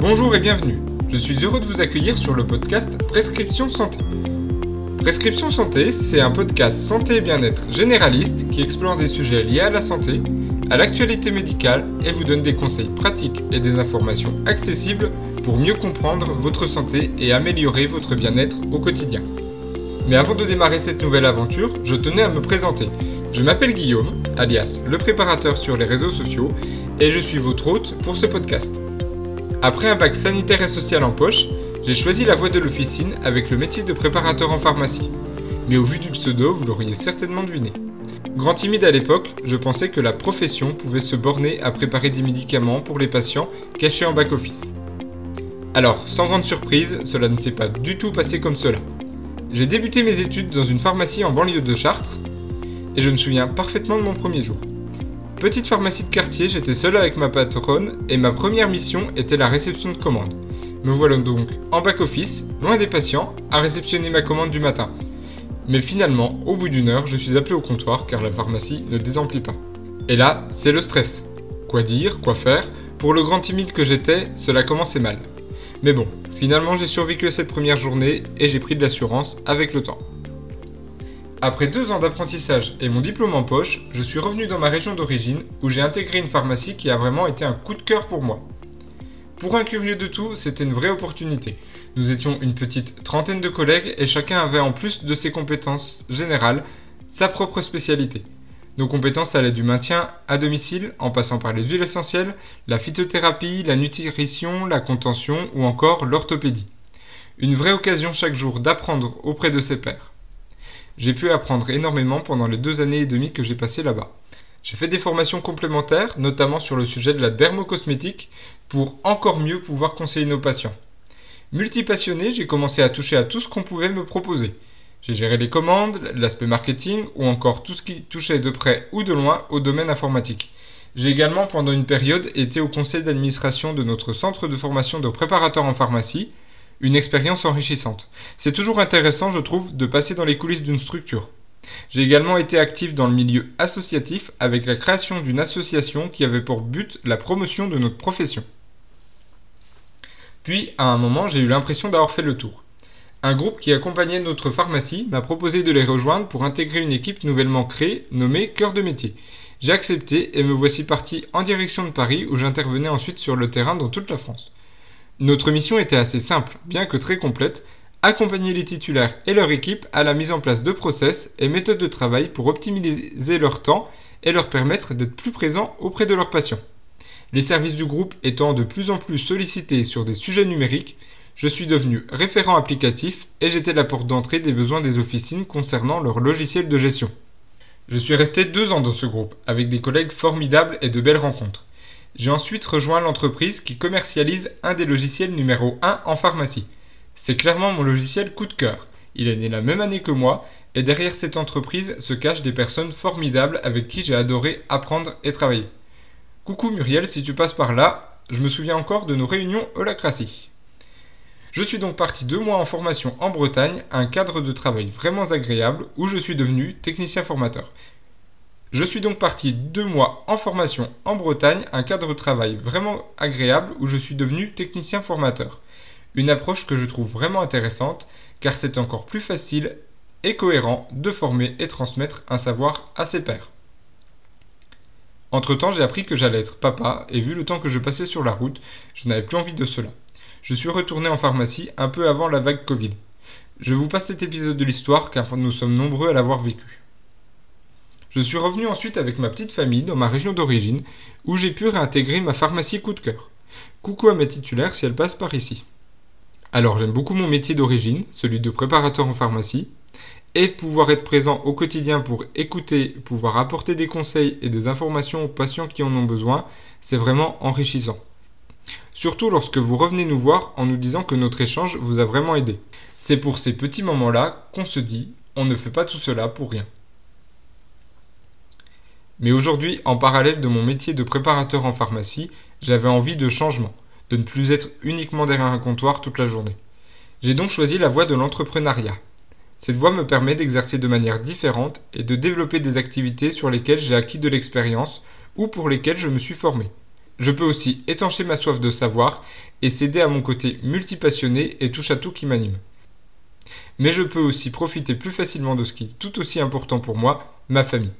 Bonjour et bienvenue. Je suis heureux de vous accueillir sur le podcast Prescription Santé. Prescription Santé, c'est un podcast santé et bien-être généraliste qui explore des sujets liés à la santé, à l'actualité médicale et vous donne des conseils pratiques et des informations accessibles pour mieux comprendre votre santé et améliorer votre bien-être au quotidien. Mais avant de démarrer cette nouvelle aventure, je tenais à me présenter. Je m'appelle Guillaume, alias le préparateur sur les réseaux sociaux, et je suis votre hôte pour ce podcast. Après un bac sanitaire et social en poche, j'ai choisi la voie de l'officine avec le métier de préparateur en pharmacie. Mais au vu du pseudo, vous l'auriez certainement deviné. Grand timide à l'époque, je pensais que la profession pouvait se borner à préparer des médicaments pour les patients cachés en back-office. Alors, sans grande surprise, cela ne s'est pas du tout passé comme cela. J'ai débuté mes études dans une pharmacie en banlieue de Chartres, et je me souviens parfaitement de mon premier jour. Petite pharmacie de quartier, j'étais seul avec ma patronne et ma première mission était la réception de commandes. Me voilà donc en back-office, loin des patients, à réceptionner ma commande du matin. Mais finalement, au bout d'une heure, je suis appelé au comptoir car la pharmacie ne désemplit pas. Et là, c'est le stress. Quoi dire, quoi faire? Pour le grand timide que j'étais, cela commençait mal. Mais bon, finalement j'ai survécu à cette première journée et j'ai pris de l'assurance avec le temps. Après deux ans d'apprentissage et mon diplôme en poche, je suis revenu dans ma région d'origine où j'ai intégré une pharmacie qui a vraiment été un coup de cœur pour moi. Pour un curieux de tout, c'était une vraie opportunité. Nous étions une petite trentaine de collègues et chacun avait en plus de ses compétences générales sa propre spécialité. Nos compétences allaient du maintien à domicile en passant par les huiles essentielles, la phytothérapie, la nutrition, la contention ou encore l'orthopédie. Une vraie occasion chaque jour d'apprendre auprès de ses pairs. J'ai pu apprendre énormément pendant les deux années et demie que j'ai passées là-bas. J'ai fait des formations complémentaires, notamment sur le sujet de la dermocosmétique, pour encore mieux pouvoir conseiller nos patients. Multipassionné, j'ai commencé à toucher à tout ce qu'on pouvait me proposer. J'ai géré les commandes, l'aspect marketing ou encore tout ce qui touchait de près ou de loin au domaine informatique. J'ai également pendant une période été au conseil d'administration de notre centre de formation de préparateurs en pharmacie, une expérience enrichissante. C'est toujours intéressant, je trouve, de passer dans les coulisses d'une structure. J'ai également été actif dans le milieu associatif avec la création d'une association qui avait pour but la promotion de notre profession. Puis, à un moment, j'ai eu l'impression d'avoir fait le tour. Un groupe qui accompagnait notre pharmacie m'a proposé de les rejoindre pour intégrer une équipe nouvellement créée nommée Cœur de métier. J'ai accepté et me voici parti en direction de Paris où j'intervenais ensuite sur le terrain dans toute la France. Notre mission était assez simple, bien que très complète, accompagner les titulaires et leur équipe à la mise en place de process et méthodes de travail pour optimiser leur temps et leur permettre d'être plus présents auprès de leurs patients. Les services du groupe étant de plus en plus sollicités sur des sujets numériques, je suis devenu référent applicatif et j'étais la porte d'entrée des besoins des officines concernant leur logiciel de gestion. Je suis resté deux ans dans ce groupe, avec des collègues formidables et de belles rencontres. J'ai ensuite rejoint l'entreprise qui commercialise un des logiciels numéro 1 en pharmacie. C'est clairement mon logiciel coup de cœur. Il est né la même année que moi, et derrière cette entreprise se cachent des personnes formidables avec qui j'ai adoré apprendre et travailler. Coucou Muriel, si tu passes par là, je me souviens encore de nos réunions Holacratie. Je suis donc parti deux mois en formation en Bretagne, un cadre de travail vraiment agréable où je suis devenu technicien formateur. Je suis donc parti deux mois en formation en Bretagne, un cadre de travail vraiment agréable où je suis devenu technicien formateur. Une approche que je trouve vraiment intéressante car c'est encore plus facile et cohérent de former et transmettre un savoir à ses pairs. Entre-temps, j'ai appris que j'allais être papa et vu le temps que je passais sur la route, je n'avais plus envie de cela. Je suis retourné en pharmacie un peu avant la vague Covid. Je vous passe cet épisode de l'histoire car nous sommes nombreux à l'avoir vécu. Je suis revenu ensuite avec ma petite famille dans ma région d'origine, où j'ai pu réintégrer ma pharmacie coup de cœur. Coucou à mes titulaires si elles passent par ici. Alors j'aime beaucoup mon métier d'origine, celui de préparateur en pharmacie, et pouvoir être présent au quotidien pour écouter, pouvoir apporter des conseils et des informations aux patients qui en ont besoin, c'est vraiment enrichissant. Surtout lorsque vous revenez nous voir en nous disant que notre échange vous a vraiment aidé. C'est pour ces petits moments-là qu'on se dit on ne fait pas tout cela pour rien. Mais aujourd'hui, en parallèle de mon métier de préparateur en pharmacie, j'avais envie de changement, de ne plus être uniquement derrière un comptoir toute la journée. J'ai donc choisi la voie de l'entrepreneuriat. Cette voie me permet d'exercer de manière différente et de développer des activités sur lesquelles j'ai acquis de l'expérience ou pour lesquelles je me suis formé. je peux aussi étancher ma soif de savoir et céder à mon côté multipassionné et touche à tout qui m'anime. Mais je peux aussi profiter plus facilement de ce qui est tout aussi important pour moi, ma famille.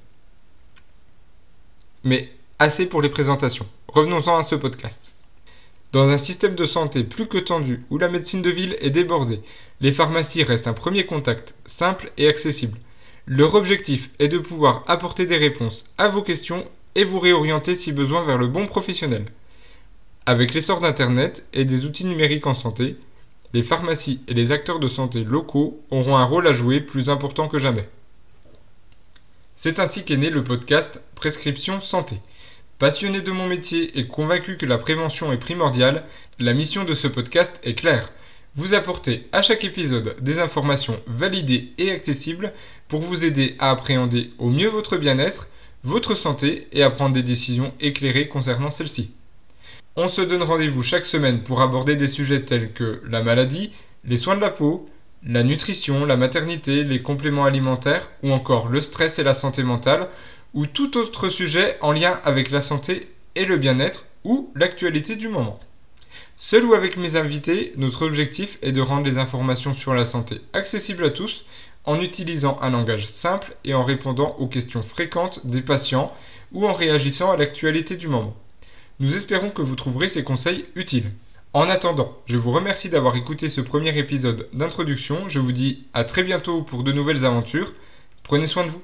Mais assez pour les présentations. Revenons-en à ce podcast. Dans un système de santé plus que tendu, où la médecine de ville est débordée, les pharmacies restent un premier contact simple et accessible. Leur objectif est de pouvoir apporter des réponses à vos questions et vous réorienter si besoin vers le bon professionnel. Avec l'essor d'Internet et des outils numériques en santé, les pharmacies et les acteurs de santé locaux auront un rôle à jouer plus important que jamais. C'est ainsi qu'est né le podcast Prescription Santé. Passionné de mon métier et convaincu que la prévention est primordiale, la mission de ce podcast est claire. Vous apporter à chaque épisode des informations validées et accessibles pour vous aider à appréhender au mieux votre bien-être, votre santé et à prendre des décisions éclairées concernant celle-ci. On se donne rendez-vous chaque semaine pour aborder des sujets tels que la maladie, les soins de la peau, la nutrition, la maternité, les compléments alimentaires ou encore le stress et la santé mentale ou tout autre sujet en lien avec la santé et le bien-être ou l'actualité du moment. Seul ou avec mes invités, notre objectif est de rendre les informations sur la santé accessibles à tous en utilisant un langage simple et en répondant aux questions fréquentes des patients ou en réagissant à l'actualité du moment. Nous espérons que vous trouverez ces conseils utiles. En attendant, je vous remercie d'avoir écouté ce premier épisode d'introduction. Je vous dis à très bientôt pour de nouvelles aventures. Prenez soin de vous.